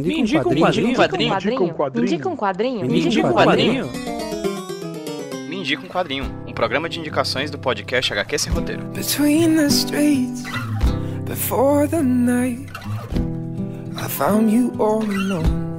Me indica um quadrinho. Me indica um quadrinho. Me indica um quadrinho. Me indica um quadrinho. Me indica um quadrinho. Um programa de indicações do podcast HQ Sem Roteiro. Between the streets, before the night, I found you all alone.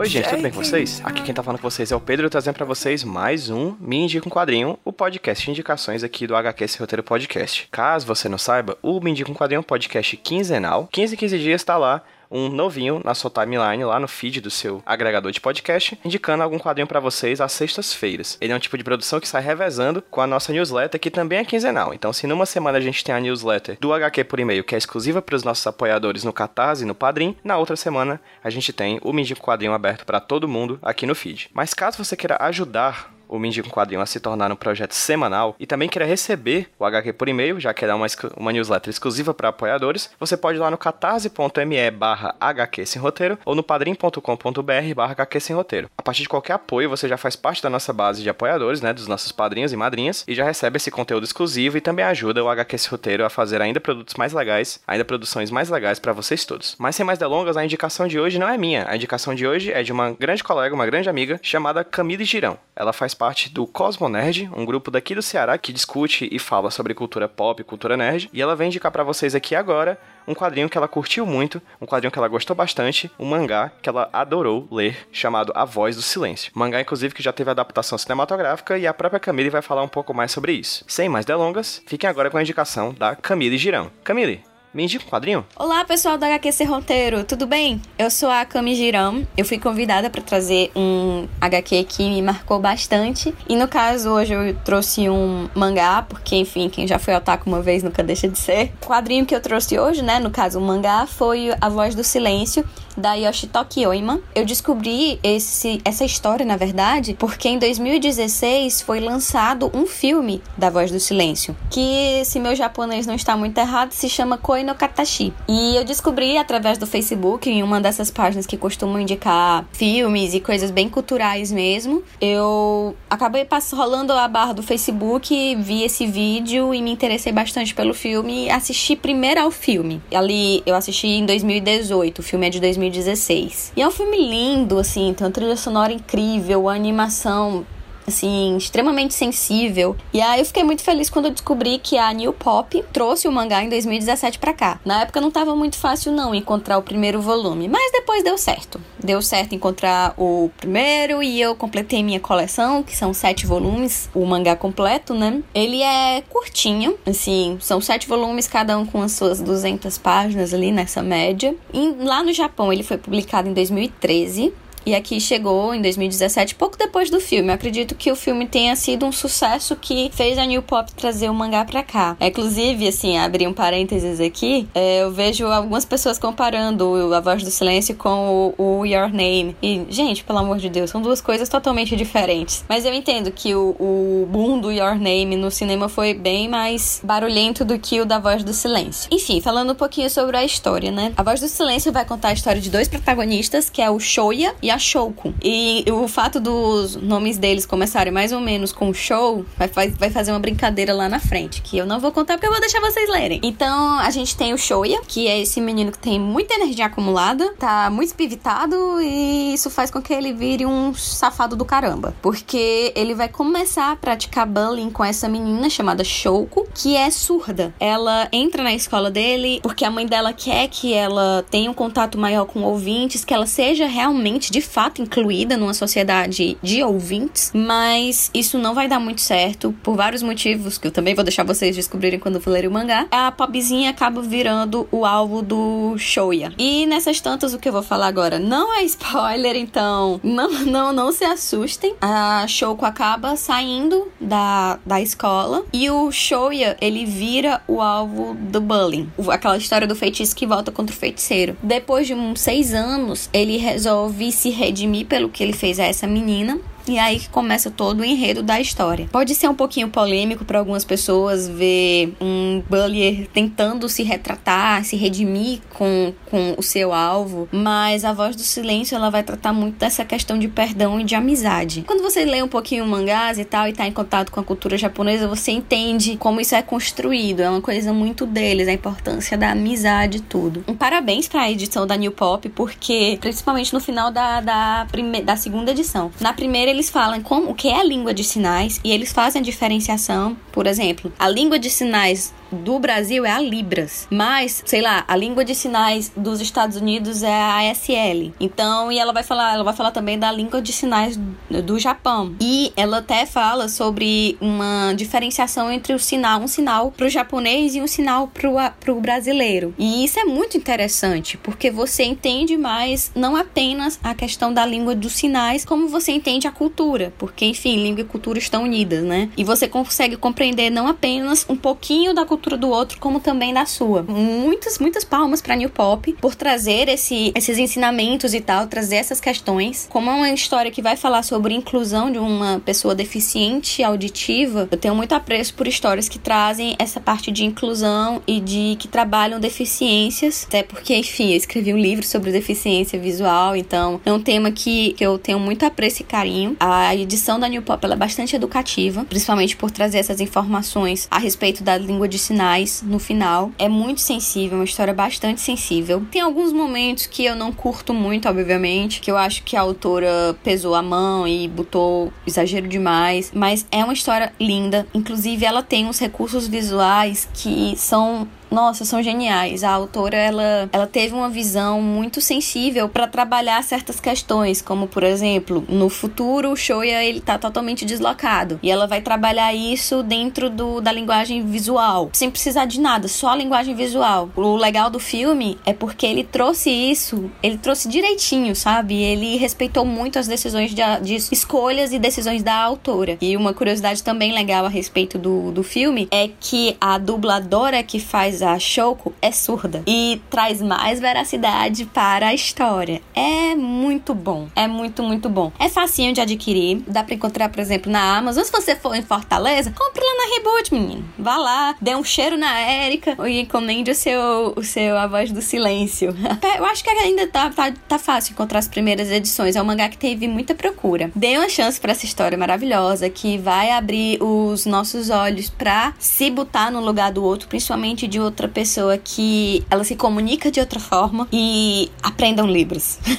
Oi, gente, tudo bem com vocês? Aqui quem tá falando com vocês é o Pedro, trazendo pra vocês mais um Me Indica um Quadrinho, o podcast de indicações aqui do HQ Sem Roteiro Podcast. Caso você não saiba, o Me Indica um Quadrinho é um podcast quinzenal. 15 em 15 dias tá lá um novinho na sua timeline, lá no feed do seu agregador de podcast, indicando algum quadrinho para vocês às sextas-feiras. Ele é um tipo de produção que sai revezando com a nossa newsletter, que também é quinzenal. Então, se numa semana a gente tem a newsletter do HQ por e-mail, que é exclusiva para os nossos apoiadores no Catarse e no Padrim, na outra semana a gente tem o Mindico Quadrinho aberto para todo mundo aqui no feed. Mas caso você queira ajudar o Mindy com Quadrinho a se tornar um projeto semanal e também queira receber o HQ por e-mail, já que é uma, uma newsletter exclusiva para apoiadores, você pode ir lá no catarse.me barra HQ sem roteiro ou no padrim.com.br barra HQ sem roteiro. A partir de qualquer apoio, você já faz parte da nossa base de apoiadores, né, dos nossos padrinhos e madrinhas, e já recebe esse conteúdo exclusivo e também ajuda o HQ sem roteiro a fazer ainda produtos mais legais, ainda produções mais legais para vocês todos. Mas sem mais delongas, a indicação de hoje não é minha. A indicação de hoje é de uma grande colega, uma grande amiga, chamada Camille Girão. Ela faz parte do Cosmo Nerd, um grupo daqui do Ceará que discute e fala sobre cultura pop, cultura nerd, e ela vem indicar para vocês aqui agora um quadrinho que ela curtiu muito, um quadrinho que ela gostou bastante, um mangá que ela adorou ler, chamado A Voz do Silêncio. Mangá, inclusive, que já teve adaptação cinematográfica e a própria Camille vai falar um pouco mais sobre isso. Sem mais delongas, fiquem agora com a indicação da Camille Girão. Camille, me indica um quadrinho? Olá, pessoal da HQC Roteiro, tudo bem? Eu sou a Cami Girão. Eu fui convidada para trazer um HQ que me marcou bastante. E no caso, hoje eu trouxe um mangá, porque, enfim, quem já foi otaku uma vez nunca deixa de ser. O quadrinho que eu trouxe hoje, né, no caso, o mangá, foi A Voz do Silêncio, da Yoshitoki Oima. Eu descobri esse, essa história, na verdade, porque em 2016 foi lançado um filme da Voz do Silêncio, que, se meu japonês não está muito errado, se chama Koi no Katashi. E eu descobri através do Facebook, em uma dessas páginas que costumam indicar filmes e coisas bem culturais mesmo. Eu acabei rolando a barra do Facebook, vi esse vídeo e me interessei bastante pelo filme e assisti primeiro ao filme. Ali eu assisti em 2018, o filme é de 2016. E é um filme lindo, assim, tem uma trilha sonora incrível, a animação assim, extremamente sensível. E aí eu fiquei muito feliz quando eu descobri que a New Pop trouxe o mangá em 2017 para cá. Na época não tava muito fácil não encontrar o primeiro volume, mas depois deu certo. Deu certo encontrar o primeiro e eu completei minha coleção, que são sete volumes, o mangá completo, né? Ele é curtinho, assim, são sete volumes, cada um com as suas 200 páginas ali nessa média. E lá no Japão ele foi publicado em 2013 e aqui chegou em 2017, pouco depois do filme. Eu acredito que o filme tenha sido um sucesso que fez a New Pop trazer o mangá pra cá. Inclusive, assim, abrir um parênteses aqui, é, eu vejo algumas pessoas comparando A Voz do Silêncio com o, o, Your Name. E, gente, pelo amor de Deus, são duas coisas totalmente diferentes. Mas eu entendo que o, o boom do Your Name no cinema foi bem mais barulhento do que o da Voz do Silêncio. Enfim, falando um pouquinho sobre a história, né? A Voz do Silêncio vai contar a história de dois protagonistas, que é o Shoya e a Shouko. E o fato dos nomes deles começarem mais ou menos com show vai, vai fazer uma brincadeira lá na frente, que eu não vou contar porque eu vou deixar vocês lerem. Então, a gente tem o Shoya, que é esse menino que tem muita energia acumulada, tá muito espivitado e isso faz com que ele vire um safado do caramba. Porque ele vai começar a praticar bullying com essa menina chamada Shouko, que é surda. Ela entra na escola dele porque a mãe dela quer que ela tenha um contato maior com ouvintes, que ela seja realmente de de fato incluída numa sociedade de ouvintes, mas isso não vai dar muito certo por vários motivos que eu também vou deixar vocês descobrirem quando for ler o mangá. A pobrezinha acaba virando o alvo do Shoya. E nessas tantas o que eu vou falar agora não é spoiler, então não não não se assustem. A Shouko acaba saindo da, da escola e o Shoya ele vira o alvo do bullying. Aquela história do feitiço que volta contra o feiticeiro. Depois de uns seis anos, ele resolve se redimir pelo que ele fez a essa menina e aí que começa todo o enredo da história. Pode ser um pouquinho polêmico para algumas pessoas ver um Bullier tentando se retratar, se redimir com, com o seu alvo, mas a voz do silêncio ela vai tratar muito dessa questão de perdão e de amizade. Quando você lê um pouquinho mangás e tal e tá em contato com a cultura japonesa, você entende como isso é construído, é uma coisa muito deles, a importância da amizade e tudo. Um parabéns para a edição da New Pop, porque principalmente no final da, da, prime, da segunda edição. Na primeira eles falam como o que é a língua de sinais e eles fazem a diferenciação, por exemplo, a língua de sinais do Brasil é a Libras, mas, sei lá, a língua de sinais dos Estados Unidos é a ASL. Então, e ela vai falar, ela vai falar também da língua de sinais do Japão. E ela até fala sobre uma diferenciação entre o sinal, um sinal para o japonês e um sinal para o brasileiro. E isso é muito interessante, porque você entende mais não apenas a questão da língua dos sinais, como você entende a cultura, porque enfim, língua e cultura estão unidas, né? E você consegue compreender não apenas um pouquinho da cultura cultura do outro, como também da sua. Muitas, muitas palmas para New Pop por trazer esse, esses ensinamentos e tal, trazer essas questões. Como é uma história que vai falar sobre inclusão de uma pessoa deficiente auditiva, eu tenho muito apreço por histórias que trazem essa parte de inclusão e de que trabalham deficiências, até porque, enfim, eu escrevi um livro sobre deficiência visual, então é um tema que, que eu tenho muito apreço e carinho. A edição da New Pop é bastante educativa, principalmente por trazer essas informações a respeito da língua de sinais no final. É muito sensível, uma história bastante sensível. Tem alguns momentos que eu não curto muito, obviamente, que eu acho que a autora pesou a mão e botou exagero demais, mas é uma história linda. Inclusive, ela tem uns recursos visuais que são nossa, são geniais. A autora ela, ela teve uma visão muito sensível para trabalhar certas questões, como por exemplo, no futuro o Shoya ele tá totalmente deslocado e ela vai trabalhar isso dentro do, da linguagem visual, sem precisar de nada, só a linguagem visual. O legal do filme é porque ele trouxe isso, ele trouxe direitinho, sabe? Ele respeitou muito as decisões de, de escolhas e decisões da autora. E uma curiosidade também legal a respeito do, do filme é que a dubladora que faz a Shoko é surda e traz mais veracidade para a história. É muito bom, é muito, muito bom. É facinho de adquirir, dá para encontrar, por exemplo, na Amazon. Se você for em Fortaleza, compre lá na Reboot, menino. Vá lá, dê um cheiro na Erika e encomende o seu, o seu A Voz do Silêncio. Eu acho que ainda tá, tá, tá fácil encontrar as primeiras edições. É um mangá que teve muita procura. Dê uma chance para essa história maravilhosa que vai abrir os nossos olhos para se botar no lugar do outro, principalmente de outra pessoa que ela se comunica de outra forma e aprendam livros.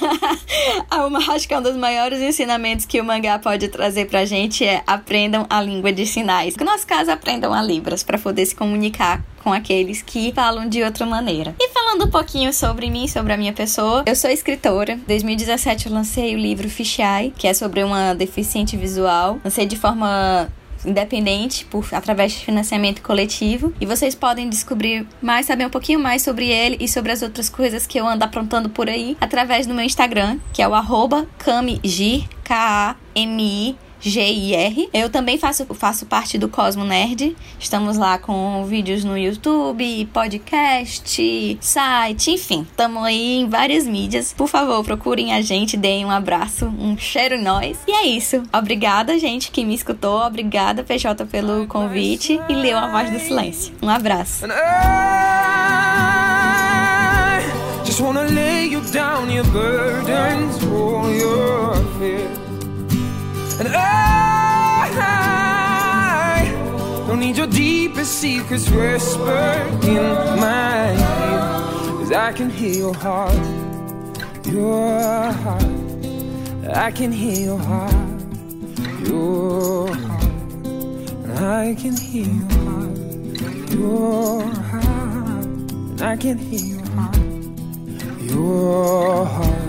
acho que é um dos maiores ensinamentos que o mangá pode trazer pra gente é aprendam a língua de sinais. No nosso caso, aprendam a Libras para poder se comunicar com aqueles que falam de outra maneira. E falando um pouquinho sobre mim, sobre a minha pessoa, eu sou escritora. Em 2017 eu lancei o livro Fishai, que é sobre uma deficiente visual. Lancei de forma independente por através de financiamento coletivo. E vocês podem descobrir mais, saber um pouquinho mais sobre ele e sobre as outras coisas que eu ando aprontando por aí através do meu Instagram, que é o kamigir, K-A-M-I GIR. Eu também faço, faço parte do Cosmo Nerd. Estamos lá com vídeos no YouTube, podcast, site, enfim. Estamos aí em várias mídias. Por favor, procurem a gente, deem um abraço, um cheiro em nós. E é isso. Obrigada, gente, que me escutou. Obrigada, PJ, pelo convite e leu a voz do silêncio. Um abraço. Just wanna lay you down your burdens, all your fears. And I don't need your deepest secrets whispered in my ear. Cause I can hear your heart, your heart. I can hear your heart, your heart. I can hear your heart, your heart. I can hear your heart, your heart.